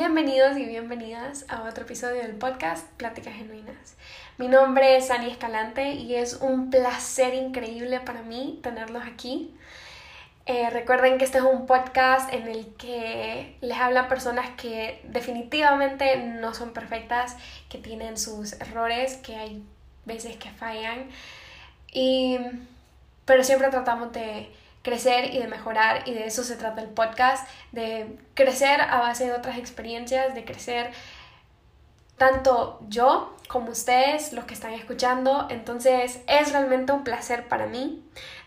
Bienvenidos y bienvenidas a otro episodio del podcast Pláticas Genuinas. Mi nombre es Ani Escalante y es un placer increíble para mí tenerlos aquí. Eh, recuerden que este es un podcast en el que les hablan personas que definitivamente no son perfectas, que tienen sus errores, que hay veces que fallan, y, pero siempre tratamos de crecer y de mejorar y de eso se trata el podcast, de crecer a base de otras experiencias, de crecer tanto yo como ustedes, los que están escuchando. Entonces es realmente un placer para mí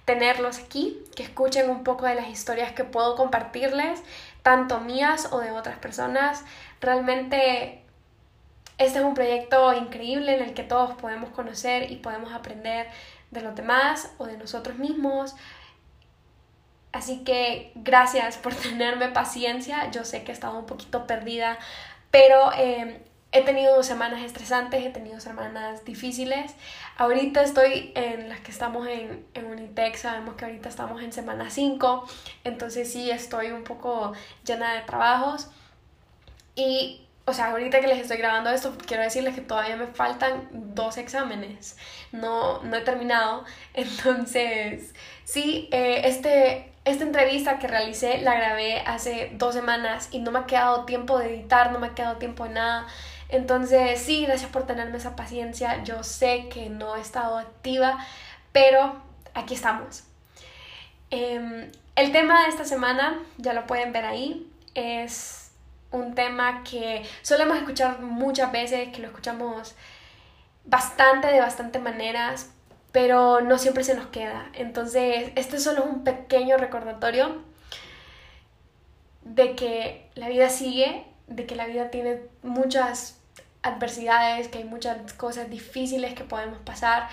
tenerlos aquí, que escuchen un poco de las historias que puedo compartirles, tanto mías o de otras personas. Realmente este es un proyecto increíble en el que todos podemos conocer y podemos aprender de los demás o de nosotros mismos. Así que gracias por tenerme paciencia. Yo sé que he estado un poquito perdida, pero em, he tenido semanas estresantes, he tenido semanas difíciles. Ahorita estoy en las que estamos en, en Unitec, sabemos que ahorita estamos en semana 5, entonces sí estoy un poco llena de trabajos. Y o sea, ahorita que les estoy grabando esto, quiero decirles que todavía me faltan dos exámenes. No, no he terminado. Entonces, sí, eh, este, esta entrevista que realicé la grabé hace dos semanas y no me ha quedado tiempo de editar, no me ha quedado tiempo de nada. Entonces, sí, gracias por tenerme esa paciencia. Yo sé que no he estado activa, pero aquí estamos. Em, el tema de esta semana, ya lo pueden ver ahí, es un tema que solemos escuchar muchas veces, que lo escuchamos bastante de bastante maneras, pero no siempre se nos queda. Entonces, este solo es un pequeño recordatorio de que la vida sigue, de que la vida tiene muchas adversidades, que hay muchas cosas difíciles que podemos pasar,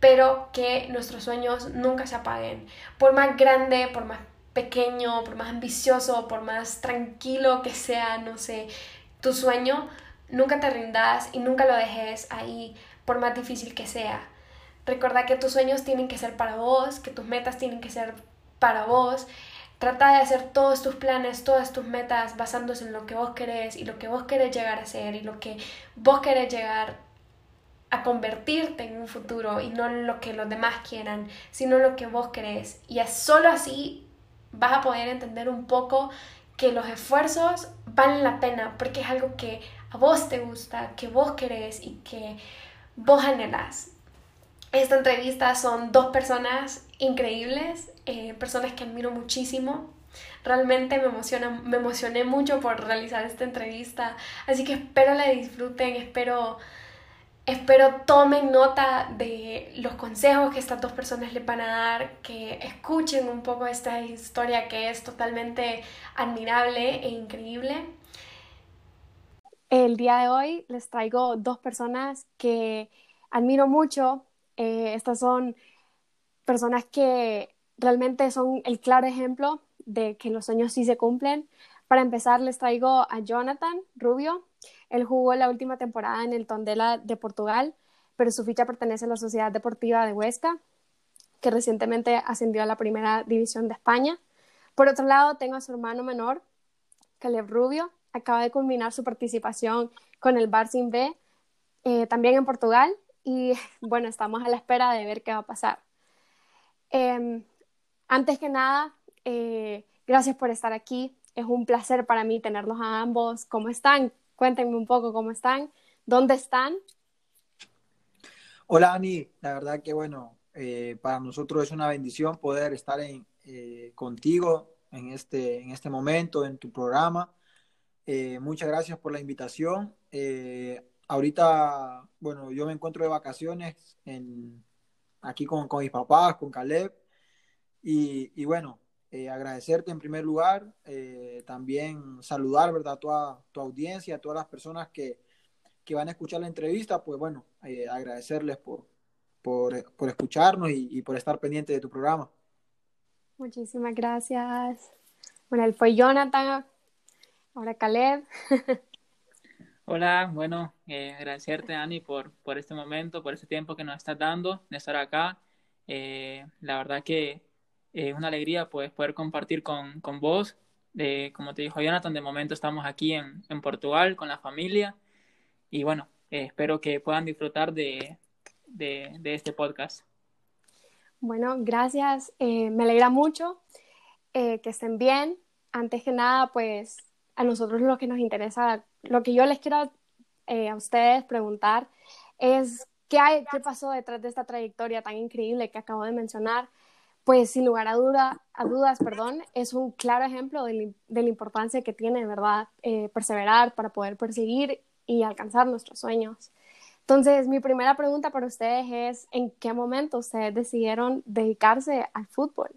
pero que nuestros sueños nunca se apaguen. Por más grande, por más pequeño, por más ambicioso, por más tranquilo que sea, no sé, tu sueño, nunca te rindas y nunca lo dejes ahí, por más difícil que sea. Recuerda que tus sueños tienen que ser para vos, que tus metas tienen que ser para vos. Trata de hacer todos tus planes, todas tus metas basándose en lo que vos querés y lo que vos querés llegar a ser y lo que vos querés llegar a convertirte en un futuro y no lo que los demás quieran, sino lo que vos querés. Y solo así vas a poder entender un poco que los esfuerzos valen la pena porque es algo que a vos te gusta, que vos querés y que vos anhelás. Esta entrevista son dos personas increíbles, eh, personas que admiro muchísimo. Realmente me, emociona, me emocioné mucho por realizar esta entrevista, así que espero la disfruten, espero Espero tomen nota de los consejos que estas dos personas le van a dar, que escuchen un poco esta historia que es totalmente admirable e increíble. El día de hoy les traigo dos personas que admiro mucho. Eh, estas son personas que realmente son el claro ejemplo de que los sueños sí se cumplen. Para empezar, les traigo a Jonathan Rubio. Él jugó la última temporada en el Tondela de Portugal, pero su ficha pertenece a la Sociedad Deportiva de Huesca, que recientemente ascendió a la primera división de España. Por otro lado, tengo a su hermano menor, Caleb Rubio, acaba de culminar su participación con el Barça B, eh, también en Portugal, y bueno, estamos a la espera de ver qué va a pasar. Em, antes que nada, eh, gracias por estar aquí. Es un placer para mí tenerlos a ambos. ¿Cómo están? Cuéntenme un poco cómo están, dónde están. Hola Ani, la verdad que bueno, eh, para nosotros es una bendición poder estar en, eh, contigo en este, en este momento, en tu programa. Muchas gracias por la invitación. Ahorita, bueno, yo me encuentro de vacaciones en, aquí con, con mis papás, con Caleb. Y, y bueno, eh, agradecerte en primer lugar, eh, también saludar, ¿verdad?, a toda tu audiencia, a todas las personas que, que van a escuchar la entrevista, pues bueno, eh, agradecerles por, por, por escucharnos y, por estar pendiente de tu programa. Muchísimas gracias. Bueno, él fue Jonathan, ahora Caleb. Hola, bueno, agradecerte, Ani, por, por este momento, por este tiempo que nos estás dando de estar acá. la verdad que es una alegría pues, poder compartir con, con vos De, como te dijo Jonathan, de momento estamos aquí en, en Portugal con la familia y bueno, eh, espero que puedan disfrutar de, de, de este podcast. Bueno, gracias. Eh, me alegra mucho eh, que estén bien. Antes que nada, pues a nosotros lo que nos interesa, lo que yo les quiero a ustedes preguntar es qué, hay, qué pasó detrás de esta trayectoria tan increíble que acabo de mencionar pues sin lugar a, duda, a dudas, perdón, es un claro ejemplo de, la importancia que tiene, ¿verdad?, eh, perseverar para poder perseguir y alcanzar nuestros sueños. Entonces, mi primera pregunta para ustedes es, ¿en qué momento ustedes decidieron dedicarse al fútbol?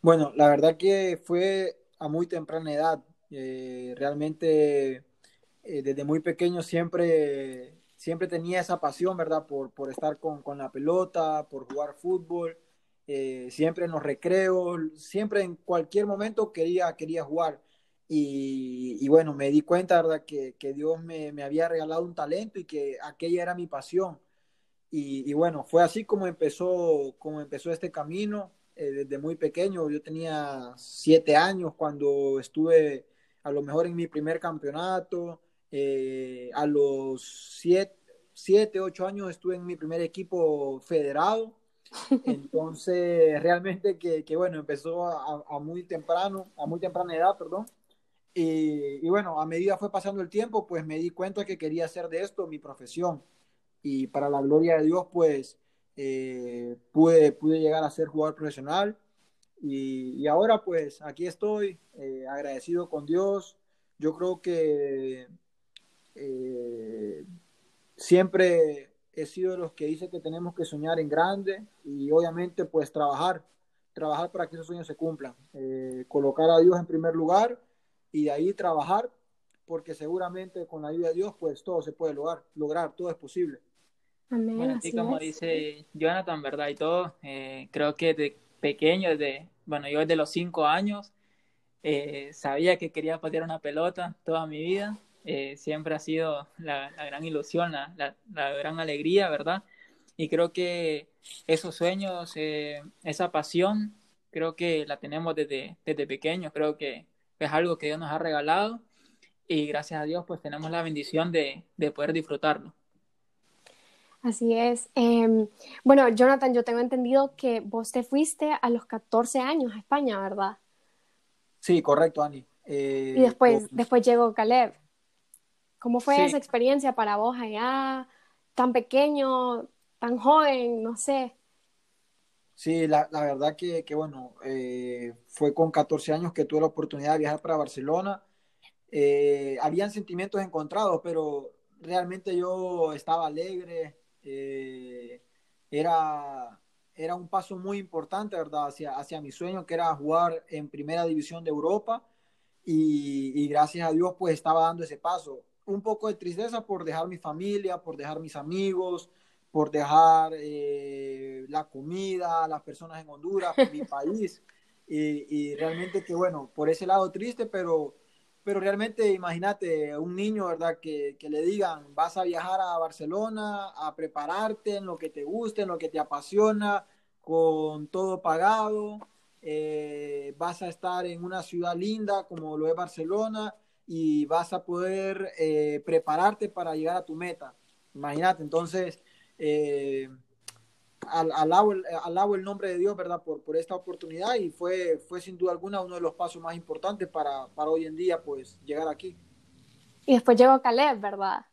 Bueno, la verdad que fue a muy temprana edad. Eh, realmente, eh, desde muy pequeño siempre siempre tenía esa pasión, ¿verdad? Por, por estar con, con, la pelota, por jugar fútbol, eh, siempre en los recreos, siempre en cualquier momento quería, quería jugar. Y, y bueno, me di cuenta, ¿verdad? Que, que Dios me, me, había regalado un talento y que aquella era mi pasión. Y, y bueno, fue así como empezó, como empezó este camino. Eh, desde muy pequeño, yo tenía siete años cuando estuve a lo mejor en mi primer campeonato, eh, a los siete, siete, ocho años estuve en mi primer equipo federado. Entonces, realmente que, que bueno, empezó a, a, muy temprano, a muy temprana edad, perdón. Y, y, bueno, a medida fue pasando el tiempo, pues me di cuenta que quería hacer de esto mi profesión. Y para la gloria de Dios, pues eh, pude, pude llegar a ser jugador profesional. Y, y ahora, pues aquí estoy, eh, agradecido con Dios. Yo creo que eh, siempre he sido de los que dice que tenemos que soñar en grande y obviamente pues trabajar, trabajar para que esos sueños se cumplan, eh, colocar a Dios en primer lugar y de ahí trabajar porque seguramente con la ayuda de Dios pues todo se puede lograr, lograr todo es posible. Amén, bueno, así como es. dice Jonathan, ¿verdad? Y todo, eh, creo que de pequeño, desde, bueno, yo desde los cinco años, eh, sabía que quería patear una pelota toda mi vida eh, siempre ha sido la, la gran ilusión, la, la, la, gran alegría, ¿verdad? Y creo que esos sueños, eh, esa pasión, creo que la tenemos desde, desde pequeños, creo que es algo que Dios nos ha regalado y gracias a Dios pues tenemos la bendición de, de poder disfrutarlo. Así es. Eh, bueno, Jonathan, yo tengo entendido que vos te fuiste a los 14 años a España, ¿verdad? Sí, correcto, Ani. Eh, y después, después llegó Caleb. ¿Cómo fue sí. esa experiencia para vos allá, tan pequeño, tan joven, no sé? Sí, la, la verdad que, que bueno, eh, fue con 14 años que tuve la oportunidad de viajar para Barcelona. Eh, habían sentimientos encontrados, pero realmente yo estaba alegre. Eh, era, era un paso muy importante, ¿verdad? Hacia, hacia mi sueño, que era jugar en primera división de Europa. Y, y gracias a Dios, pues estaba dando ese paso un poco de tristeza por dejar mi familia, por dejar mis amigos, por dejar eh, la comida, las personas en Honduras, mi país. Y, y, realmente que, bueno, por ese lado triste, pero, pero realmente imagínate un niño, ¿verdad? Que, que, le digan, vas a viajar a Barcelona a prepararte en lo que te guste, en lo que te apasiona, con todo pagado. Eh, vas a estar en una ciudad linda como lo es Barcelona y vas a poder eh, prepararte para llegar a tu meta. Imagínate, entonces, eh, al, alabo, alabo, el nombre de Dios, ¿verdad? Por, por esta oportunidad y fue, fue sin duda alguna uno de los pasos más importantes para, para hoy en día, pues, llegar aquí. Y después llegó Caleb, ¿verdad?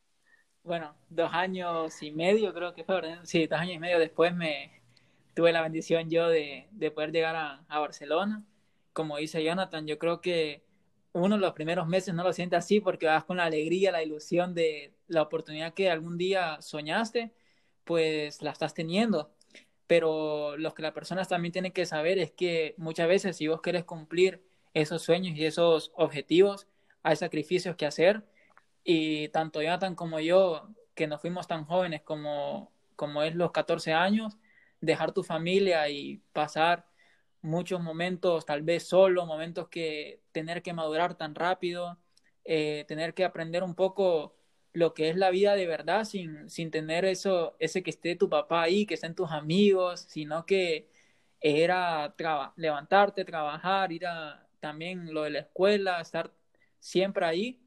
Bueno, dos años y medio creo que fue, ¿verdad? Sí, dos años y medio después me tuve la bendición yo de, de poder llegar a, a Barcelona. Como dice Jonathan, yo creo que uno los primeros meses no lo siente así porque vas con la alegría, la ilusión de la oportunidad que algún día soñaste, pues la estás teniendo. Pero lo que las personas también tienen que saber es que muchas veces si vos querés cumplir esos sueños y esos objetivos, hay sacrificios que hacer. Y tanto Jonathan como yo, que nos fuimos tan jóvenes como, como es los 14 años, dejar tu familia y pasar muchos momentos tal vez solo, momentos que tener que madurar tan rápido, eh, tener que aprender un poco lo que es la vida de verdad sin, sin tener eso, ese que esté tu papá ahí, que estén tus amigos, sino que era traba levantarte, trabajar, ir a también lo de la escuela, estar siempre ahí.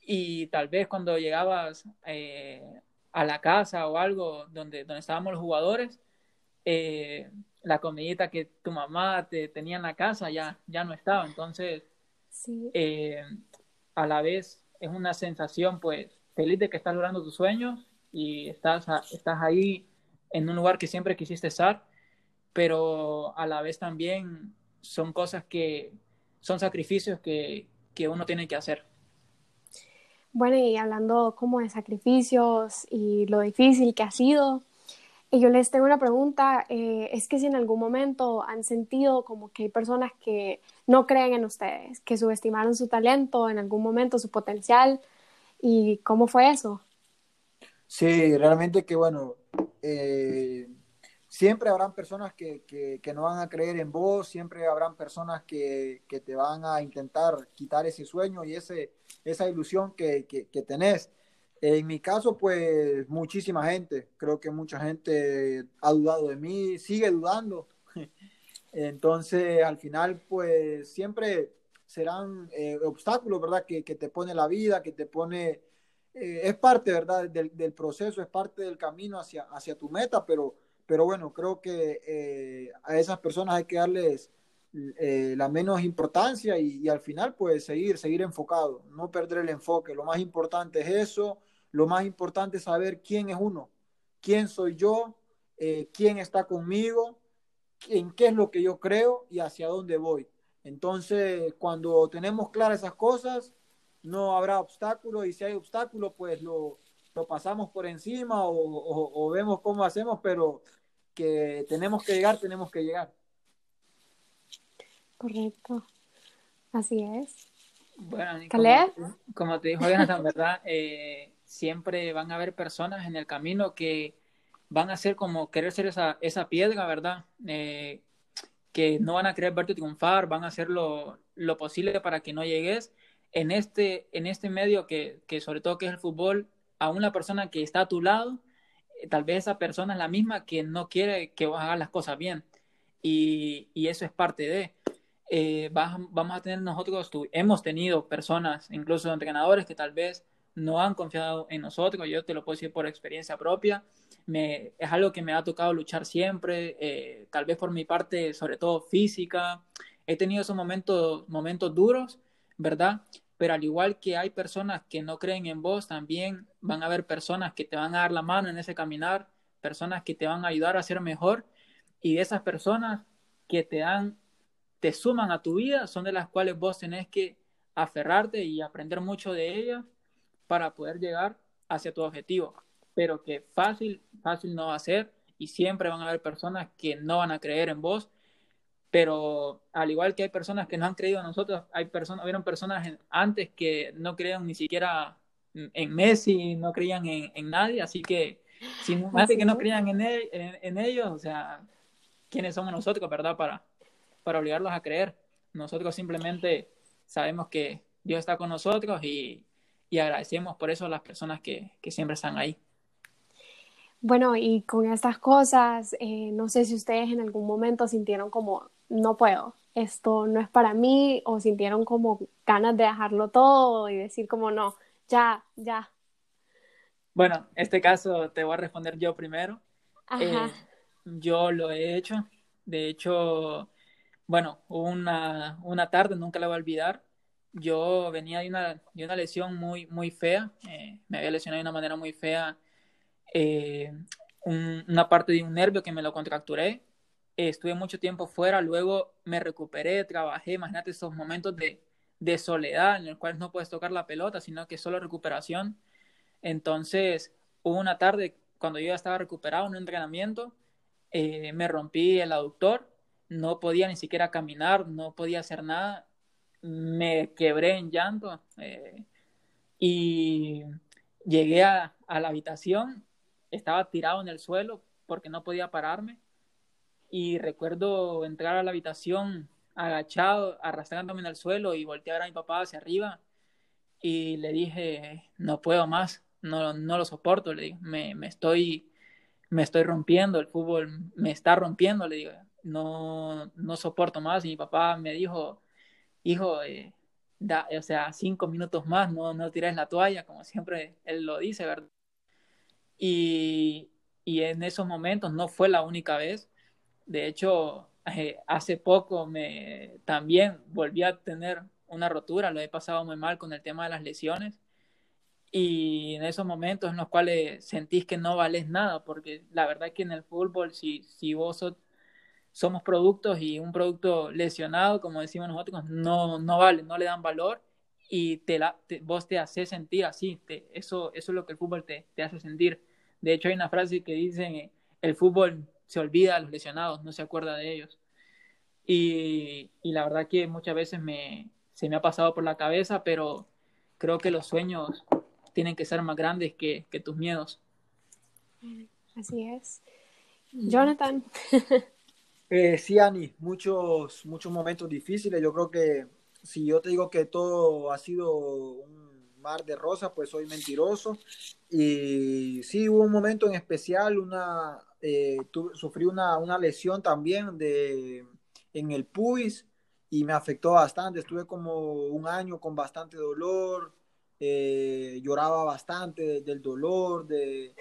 Y tal vez cuando llegabas eh, a la casa o algo donde, donde estábamos los jugadores, eh, la comidita que tu mamá te tenía en la casa ya, ya no estaba. Entonces, eh, a la vez es una sensación, pues, feliz de que estás logrando tus sueños y estás, estás ahí en un lugar que siempre quisiste estar, pero a la vez también son cosas que son sacrificios que, que uno tiene que hacer. Bueno, y hablando como de sacrificios y lo difícil que ha sido, y yo les tengo una pregunta, eh, es que si en algún momento han sentido como que hay personas que no creen en ustedes, que subestimaron su talento en algún momento, su potencial, ¿y cómo fue eso? Sí, realmente que bueno, eh, siempre habrán personas que, que, no van a creer en vos, siempre habrán personas que, que, te van a intentar quitar ese sueño y ese, esa ilusión que, tenés. En mi caso, pues muchísima gente, creo que mucha gente ha dudado de mí, sigue dudando. Entonces, al final, pues siempre serán eh, obstáculos, ¿verdad? Que, te pone la vida, que te pone... Eh, es parte, ¿verdad? Del, del, proceso, es parte del camino hacia, hacia tu meta, pero pero bueno, creo que eh, a esas personas hay que darles la menos importancia y, al final pues seguir, seguir enfocado, no perder el enfoque. Lo más importante es eso, lo más importante es saber quién es uno, quién soy yo, quién está conmigo, en qué es lo que yo creo y hacia dónde voy. Entonces, cuando tenemos claras esas cosas, no habrá obstáculos y si hay obstáculos, pues lo, lo pasamos por encima o, o, vemos cómo hacemos, pero que tenemos que llegar, tenemos que llegar. Correcto. Así es. Bueno, como, como, te dijo Jonathan, ¿verdad? Eh, siempre van a haber personas en el camino que van a ser como querer ser esa, esa piedra, ¿verdad? Eh, que no van a querer verte triunfar, van a hacer lo, lo, posible para que no llegues. En este, en este medio que, que sobre todo que es el fútbol, a una persona que está a tu lado, tal vez esa persona es la misma que no quiere que vos hagas las cosas bien. Y, y eso es parte de. Eh, vamos a tener nosotros, hemos tenido personas, incluso entrenadores, que tal vez no han confiado en nosotros. Yo te lo puedo decir por experiencia propia. Es algo que me ha tocado luchar siempre, eh, tal vez por mi parte, sobre todo física. He tenido esos momentos, momentos duros, ¿verdad? pero al igual que hay personas que no creen en vos, también van a haber personas que te van a dar la mano en ese caminar, personas que te van a ayudar a ser mejor y de esas personas que te dan, te suman a tu vida, son de las cuales vos tenés que aferrarte y aprender mucho de ellas para poder llegar hacia tu objetivo. Pero que fácil, fácil no va a ser y siempre van a haber personas que no van a creer en vos pero al igual que hay personas que no han creído en nosotros, hay personas, hubieron personas antes que no creían ni siquiera en Messi, no creían en, en nadie, así que si antes que no creían en, en, ellos, o sea, ¿quiénes somos nosotros, verdad? Para, para obligarlos a creer. Nosotros simplemente sabemos que Dios está con nosotros y, y agradecemos por eso a las personas que, que siempre están ahí. Bueno, y con estas cosas, eh, no sé si ustedes en algún momento sintieron como no puedo, esto no es para mí, o sintieron como ganas de dejarlo todo y decir como no, ya, ya. Bueno, este caso te voy a responder yo primero. Eh, yo lo he hecho. De hecho, bueno, una, una tarde, nunca la voy a olvidar. Yo venía de una, de una lesión muy, muy fea. Eh, me había lesionado de una manera muy fea. Eh, una parte de un nervio que me lo contracturé estuve mucho tiempo fuera, luego me recuperé, trabajé, imagínate esos momentos de, de soledad en los cuales no puedes tocar la pelota, sino que solo recuperación. Entonces, hubo una tarde cuando yo ya estaba recuperado en un entrenamiento, eh, me rompí el aductor, no podía ni siquiera caminar, no podía hacer nada, me quebré en llanto eh, y llegué a, a la habitación, estaba tirado en el suelo porque no podía pararme y recuerdo entrar a la habitación agachado, arrastrándome en el suelo y voltear a mi papá hacia arriba y le dije, no puedo más, no, no lo soporto, le digo, me, me, estoy, me estoy rompiendo, el fútbol me está rompiendo, le digo, no, no soporto más. Y mi papá me dijo, hijo, eh, da, o sea, cinco minutos más, no, no tires la toalla, como siempre él lo dice, ¿verdad? Y, y en esos momentos no fue la única vez. De hecho, eh, hace poco me también volví a tener una rotura, lo he pasado muy mal con el tema de las lesiones y en esos momentos en los cuales sentís que no vales nada, porque la verdad es que en el fútbol, si, si vos somos productos y un producto lesionado, como decimos nosotros, no, no vale, no le dan valor y te la, vos te haces sentir así, eso, eso es lo que el fútbol te, te hace sentir. De hecho, hay una frase que dice, el fútbol se olvida de los lesionados, no se acuerda de ellos. Y, y la verdad que muchas veces me, se me ha pasado por la cabeza, pero creo que los sueños tienen que ser más grandes que, que tus miedos. Así es. Jonathan. eh, sí, Ani, muchos, muchos momentos difíciles. Yo creo que si yo te digo que todo ha sido un mar de rosas, pues soy mentiroso. Y sí, hubo un momento en especial, una, eh, sufrí una, una, lesión también de, en el pubis y me afectó bastante. Estuve como un año con bastante dolor, eh, lloraba bastante del dolor, de,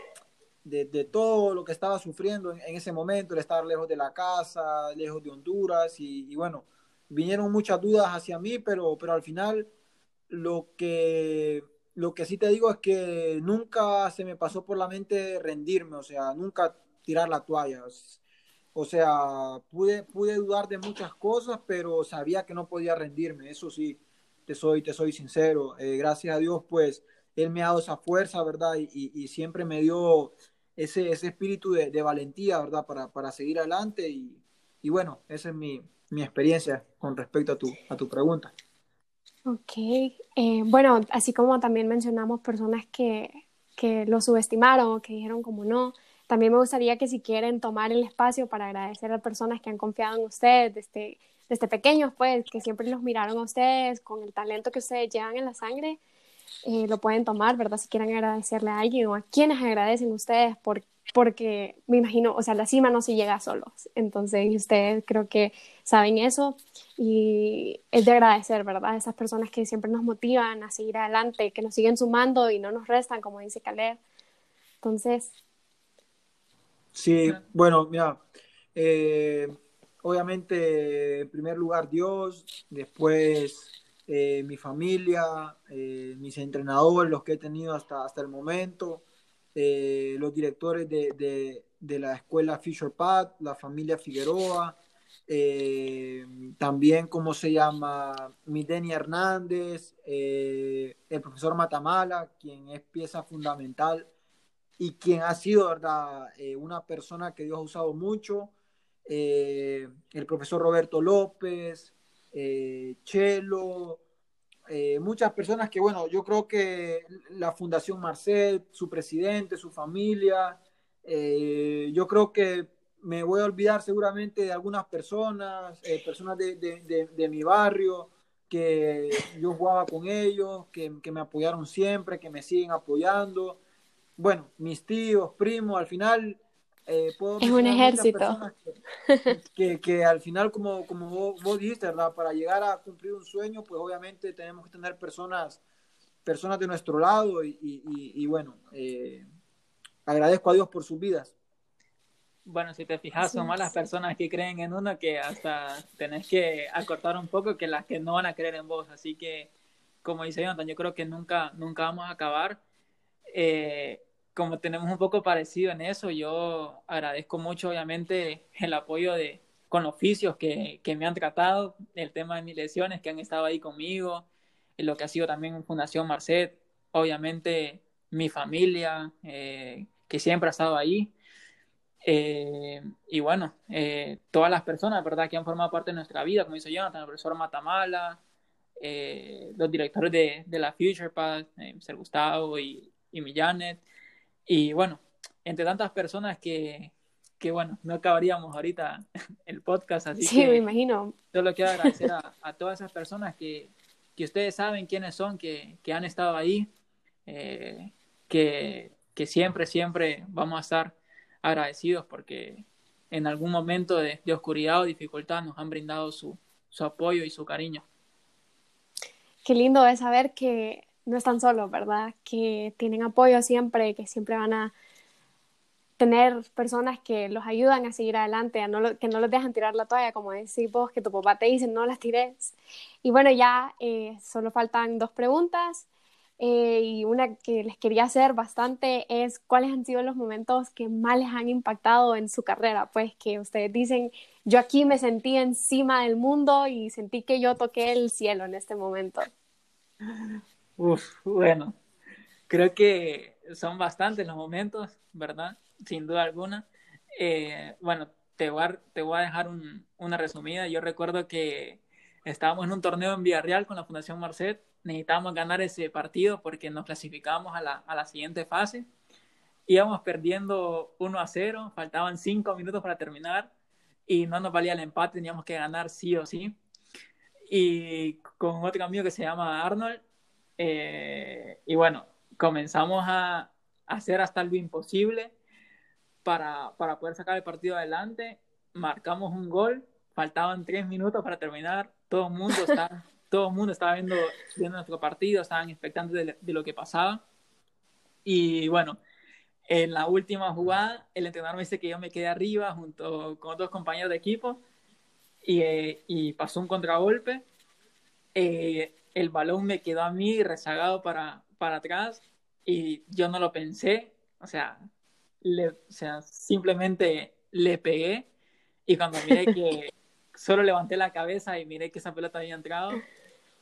de, todo lo que estaba sufriendo en, ese momento, el estar lejos de la casa, lejos de Honduras, y, bueno, vinieron muchas dudas hacia mí, pero, pero al final lo que, lo que sí te digo es que nunca se me pasó por la mente rendirme, o sea, nunca tirar la toalla. O sea, pude, pude dudar de muchas cosas, pero sabía que no podía rendirme, eso sí te soy, te soy sincero. Eh, gracias a Dios, pues, Él me ha dado esa fuerza, ¿verdad? Y, y, siempre me dio ese, ese espíritu de, de, valentía, ¿verdad? Para, para seguir adelante. Y, y, bueno, esa es mi, mi experiencia con respecto a tu, a tu pregunta. Ok, eh, bueno, así como también mencionamos personas que, que lo subestimaron que dijeron como no, también me gustaría que si quieren tomar el espacio para agradecer a personas que han confiado en ustedes, este, desde pequeños, pues, que siempre los miraron a ustedes con el talento que ustedes llevan en la sangre, eh, lo pueden tomar, ¿verdad? Si quieren agradecerle a alguien o a quienes agradecen ustedes por, porque me imagino, o sea, la cima no se llega solos. Entonces, ustedes creo que saben eso y es de agradecer, ¿verdad? Esas personas que siempre nos motivan a seguir adelante, que nos siguen sumando y no nos restan, como dice Caleb. Entonces. Sí, bueno, mira, eh, obviamente, en primer lugar Dios, después eh, mi familia, eh, mis entrenadores, los que he tenido hasta, hasta el momento, eh, los directores de, de, de, la escuela Fisher Pat, la familia Figueroa, también, ¿cómo se llama? Mideni Hernández, el profesor Matamala, quien es pieza fundamental y quien ha sido, ¿verdad? una persona que Dios ha usado mucho eh, el profesor Roberto López, eh, Chelo, eh, muchas personas que, bueno, yo creo que la Fundación Marcel, su presidente, su familia, yo creo que me voy a olvidar seguramente de algunas personas, personas de, de, de, mi barrio, que yo jugaba con ellos, que, que, me apoyaron siempre, que me siguen apoyando. Bueno, mis tíos, primos, al final eh, es un ejército. Que, que, al final, como, como vos, dijiste, ¿verdad? Para llegar a cumplir un sueño, pues obviamente tenemos que tener personas, personas de nuestro lado y, y, bueno, eh, agradezco a Dios por sus vidas. Bueno, si te fijas, son más las personas que creen en uno que hasta tenés que acortar un poco que las que no van a creer en vos. Así que, como dice Jonathan, yo creo que nunca, nunca vamos a acabar. Eh, como tenemos un poco parecido en eso, yo agradezco mucho, obviamente, el apoyo de con oficios que, que me han tratado, el tema de mis lesiones que han estado ahí conmigo, lo que ha sido también Fundación Marcet, obviamente mi familia, eh, que siempre ha estado ahí. Eh, y bueno, eh, todas las personas, ¿verdad?, que han formado parte de nuestra vida, como dice Jonathan, el profesor Matamala, los directores de, de la Future Path, Mr. Gustavo y, y mi Janet, y bueno, entre tantas personas que, que bueno, no acabaríamos ahorita el podcast, así sí, me imagino. Solo quiero agradecer a, a, todas esas personas que, que ustedes saben quiénes son, que, que han estado ahí, eh, que, que siempre, siempre vamos a estar agradecidos porque en algún momento de, de oscuridad o dificultad nos han brindado su, su apoyo y su cariño. qué lindo es saber que no están solos, ¿verdad? Que tienen apoyo siempre, que siempre van a tener personas que los ayudan a seguir adelante, no que no los dejan tirar la toalla, como decís vos, que tu papá te dice, no las tires. Y bueno, ya eh, solo faltan dos preguntas. Eh, y una que les quería hacer bastante es cuáles han sido los momentos que más les han impactado en su carrera, pues que ustedes dicen, yo aquí me sentí encima del mundo y sentí que yo toqué el cielo en este momento. Uf, bueno, creo que son bastantes los momentos, ¿verdad? Sin duda alguna. Eh, bueno, te voy, a, te voy a dejar una resumida. Yo recuerdo que estábamos en un torneo en Villarreal con la Fundación Marcet necesitábamos ganar ese partido porque nos clasificábamos a la, a la siguiente fase. Íbamos perdiendo 1 a 0, faltaban 5 minutos para terminar y no nos valía el empate, teníamos que ganar sí o sí. Y con otro amigo que se llama Arnold, eh, y bueno, comenzamos a, hacer hasta lo imposible para, para poder sacar el partido adelante. Marcamos un gol, faltaban 3 minutos para terminar, todo el mundo está todo el mundo estaba viendo, viendo nuestro partido, estaban expectantes de, lo que pasaba. Y bueno, en la última jugada, el entrenador me dice que yo me quedé arriba junto con otros compañeros de equipo y, eh, y pasó un contragolpe. Eh, el balón me quedó a mí rezagado para, para atrás y yo no lo pensé, o sea, le, o sea, simplemente le pegué y cuando miré que solo levanté la cabeza y miré que esa pelota había entrado,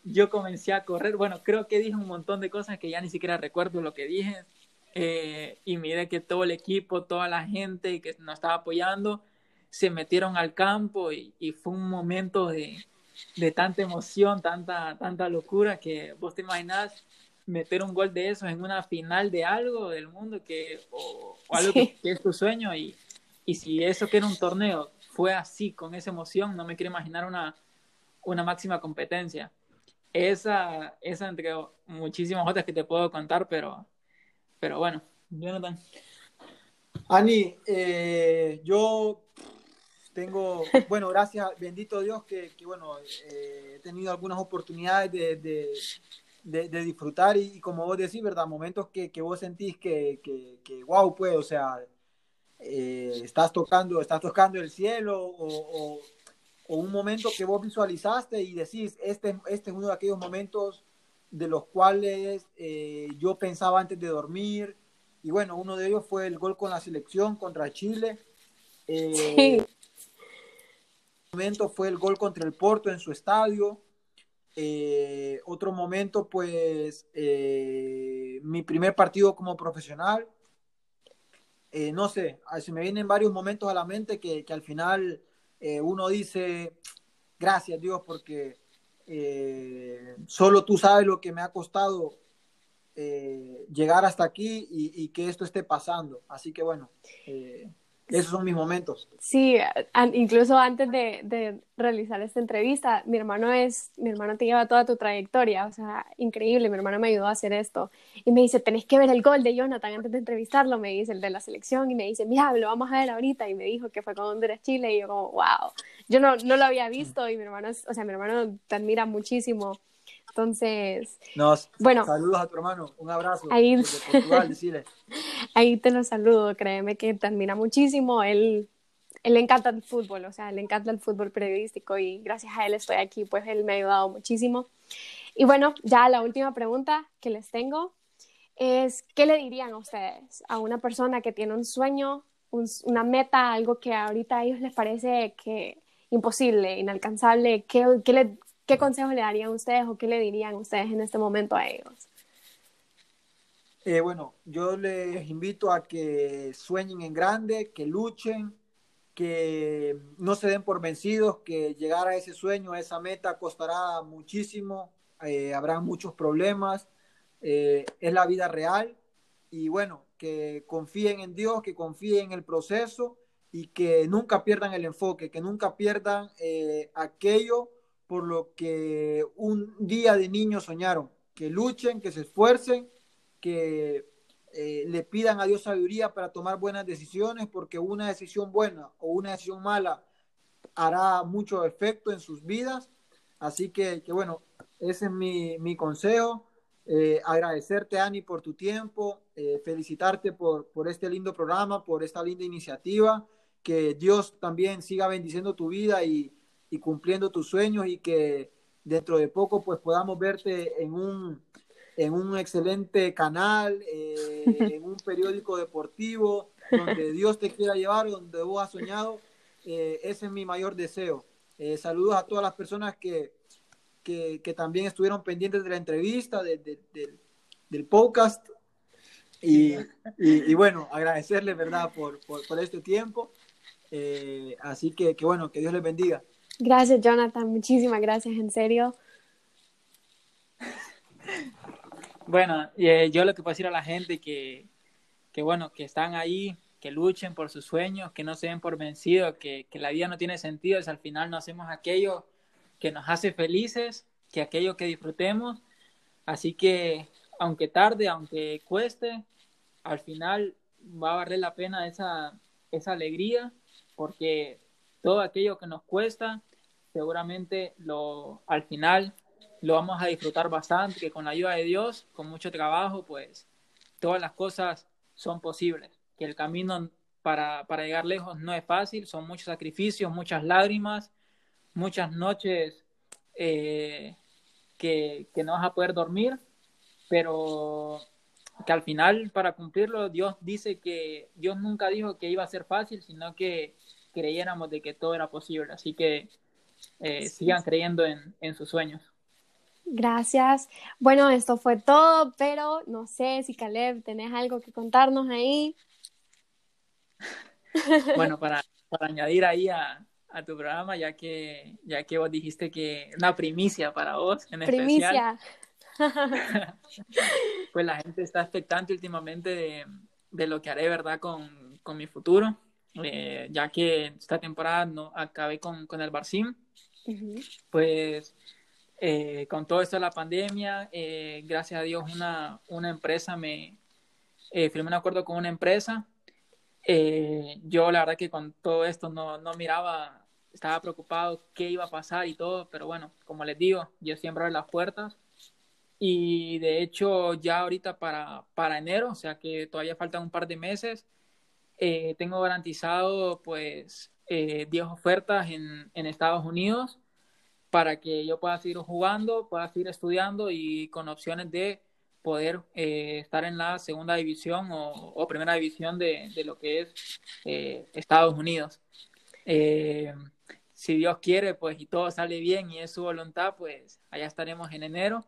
yo comencé a correr. Bueno, creo que dije un montón de cosas que ya ni siquiera recuerdo lo que dije. Eh, y miré que todo el equipo, toda la gente que nos estaba apoyando, se metieron al campo y, fue un momento de, de, tanta emoción, tanta, tanta locura que vos te imaginás meter un gol de esos en una final de algo del mundo que, o, algo que, es tu sueño y, y si eso que era un torneo fue así, con esa emoción, no me quiero imaginar una, una máxima competencia esa, esa entre muchísimas otras que te puedo contar, pero, pero bueno, Jonathan. Ani, eh, yo tengo, bueno, gracias, bendito Dios que, bueno, eh, he tenido algunas oportunidades de, de, disfrutar y, como vos decís, ¿verdad? Momentos que, que vos sentís que, que, wow, pues, o sea, eh, estás tocando, estás tocando el cielo o, o un momento que vos visualizaste y decís, este, este es uno de aquellos momentos de los cuales eh, yo pensaba antes de dormir. Y bueno, uno de ellos fue el gol con la selección contra Chile. Eh, fue el gol contra el Porto en su estadio. Eh, otro momento, pues, eh, mi primer partido como profesional. no sé, se me vienen varios momentos a la mente que, al final eh, uno dice, gracias Dios, porque eh, solo tú sabes lo que me ha costado eh, llegar hasta aquí y, que esto esté pasando. Así que bueno, esos son mis momentos. Sí, incluso antes de, realizar esta entrevista, mi hermano es, mi hermano te lleva toda tu trayectoria, o sea, increíble, mi hermano me ayudó a hacer esto. Y me dice, tenés que ver el gol de Jonathan antes de entrevistarlo, me dice, el de la selección, y me dice, mira, lo vamos a ver ahorita, y me dijo que fue con Honduras Chile, y yo como, wow, yo no, no lo había visto, y mi hermano, o sea, mi hermano te admira muchísimo. Entonces, bueno, saludos a tu hermano, un abrazo ahí, Portugal, ahí te lo saludo, créeme que te admira muchísimo, él, él le encanta el fútbol, o sea, le encanta el fútbol periodístico y gracias a él estoy aquí, pues él me ha ayudado muchísimo. Y bueno, ya la última pregunta que les tengo es, ¿qué le dirían a ustedes a una persona que tiene un sueño, una meta, algo que ahorita a ellos les parece que imposible, inalcanzable? ¿Qué, qué, le, ¿Qué consejo le darían ustedes o qué le dirían ustedes en este momento a ellos? Eh, bueno, yo les invito a que sueñen en grande, que luchen, que no se den por vencidos, que llegar a ese sueño, a esa meta costará muchísimo, eh, habrá muchos problemas, eh, es la vida real y bueno, que confíen en Dios, que confíen en el proceso y que nunca pierdan el enfoque, que nunca pierdan aquello por lo que un día de niños soñaron, que luchen, que se esfuercen, que eh, le pidan a Dios sabiduría para tomar buenas decisiones, porque una decisión buena o una decisión mala hará mucho efecto en sus vidas. Así que, que bueno, ese es mi, mi consejo. Eh, agradecerte, Ani, por tu tiempo, eh, felicitarte por, por este lindo programa, por esta linda iniciativa, que Dios también siga bendiciendo tu vida y, y cumpliendo tus sueños y que dentro de poco pues podamos verte en un, en un excelente canal, eh, en un periódico deportivo, donde Dios te quiera llevar, donde vos has soñado. Eh, ese es mi mayor deseo. Eh, saludos a todas las personas que, que, que, también estuvieron pendientes de la entrevista, de, de, de, del podcast. Y, y, y, bueno, agradecerles, ¿verdad?, por, por, por este tiempo. así que, que bueno, que Dios les bendiga. Gracias, Jonathan. Muchísimas gracias, en serio. Bueno, eh, yo lo que puedo decir a la gente que, que, bueno, que están ahí, que luchen por sus sueños, que no se den por vencidos, que, que la vida no tiene sentido, es al final no hacemos aquello que nos hace felices, que aquello que disfrutemos. Así que, aunque tarde, aunque cueste, al final va a valer la pena esa, esa alegría, porque todo aquello que nos cuesta, seguramente lo, al final lo vamos a disfrutar bastante, que con la ayuda de Dios, con mucho trabajo, pues todas las cosas son posibles, que el camino para, para llegar lejos no es fácil, son muchos sacrificios, muchas lágrimas, muchas noches eh, que, que no vas a poder dormir, pero que al final para cumplirlo Dios dice que Dios nunca dijo que iba a ser fácil, sino que creyéramos de que todo era posible. Así que eh, sigan creyendo en, en sus sueños. Gracias. Bueno, esto fue todo, pero no sé si Caleb, tenés algo que contarnos ahí. Bueno, para, para añadir ahí a, a, tu programa, ya que, ya que vos dijiste que una primicia para vos en primicia. especial. pues la gente está expectante últimamente de, de lo que haré, ¿verdad? Con, con mi futuro, eh, ya que esta temporada no acabé con, con el Barcim. Uh -huh. Pues eh, con todo esto de la pandemia, eh, gracias a Dios una, una empresa me eh, firmé un acuerdo con una empresa. Eh, yo la verdad que con todo esto no, no, miraba, estaba preocupado qué iba a pasar y todo, pero bueno, como les digo, yo siempre abro las puertas. Y de hecho ya ahorita para, para enero, o sea que todavía faltan un par de meses, eh, tengo garantizado pues 10 ofertas en, en Estados Unidos para que yo pueda seguir jugando, pueda seguir estudiando y con opciones de poder eh, estar en la segunda división o, o primera división de, de, lo que es eh, Estados Unidos. Eh, si Dios quiere, pues y todo sale bien y es su voluntad, pues allá estaremos en enero.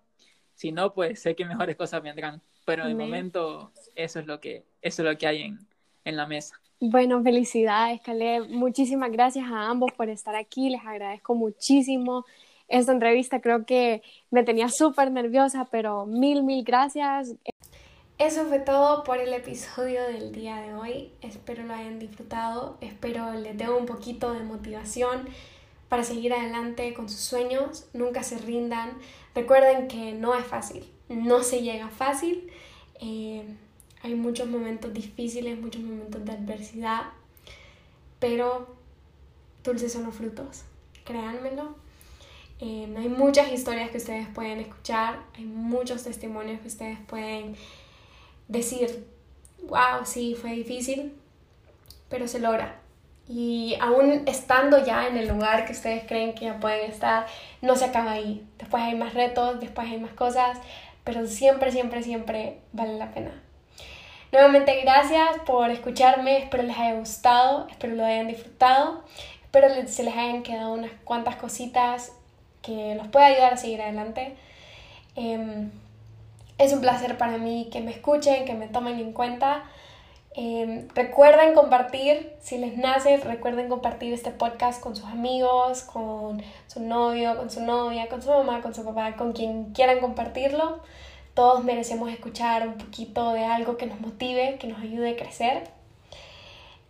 Si no, pues sé que mejores cosas vendrán. Pero de momento eso es lo que, eso es lo que hay en, en la mesa. Bueno, felicidades, Caleb. Muchísimas gracias a ambos por estar aquí. Les agradezco muchísimo esta entrevista. Creo que me tenía súper nerviosa, pero mil, mil gracias. Eso fue todo por el episodio del día de hoy. Espero lo hayan disfrutado. Espero les dé un poquito de motivación para seguir adelante con sus sueños. Nunca se rindan. Recuerden que no es fácil. No se llega fácil. Eh, hay muchos momentos difíciles, muchos momentos de adversidad, pero dulces son los frutos, créanmelo. Eh, hay muchas historias que ustedes pueden escuchar, hay muchos testimonios que ustedes pueden decir, wow, sí, fue difícil, pero se logra. Y aún estando ya en el lugar que ustedes creen que ya pueden estar, no se acaba ahí. Después hay más retos, después hay más cosas, pero siempre, siempre, siempre vale la pena. Nuevamente gracias por escucharme, espero les haya gustado, espero lo hayan disfrutado, espero se les hayan quedado unas cuantas cositas que los pueda ayudar a seguir adelante. Eh, es un placer para mí que me escuchen, que me tomen en cuenta. Eh, recuerden compartir, si les nace, recuerden compartir este podcast con sus amigos, con su novio, con su novia, con su mamá, con su papá, con quien quieran compartirlo. Todos merecemos escuchar un poquito de algo que nos motive, que nos ayude a crecer.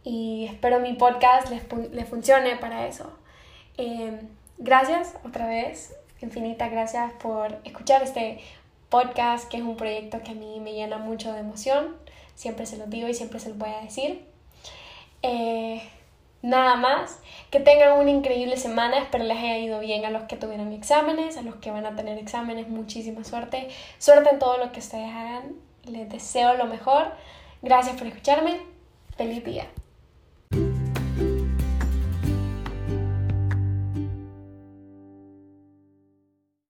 Y espero mi podcast les, les funcione para eso. Eh, gracias otra vez, infinitas gracias por escuchar este podcast, que es un proyecto que a mí me llena mucho de emoción. Siempre se los digo y siempre se los voy a decir. Eh, Nada más. Que tengan una increíble semana. Espero les haya ido bien a los que tuvieron exámenes, a los que van a tener exámenes. Muchísima suerte. Suerte en todo lo que ustedes hagan. Les deseo lo mejor. Gracias por escucharme. Feliz día.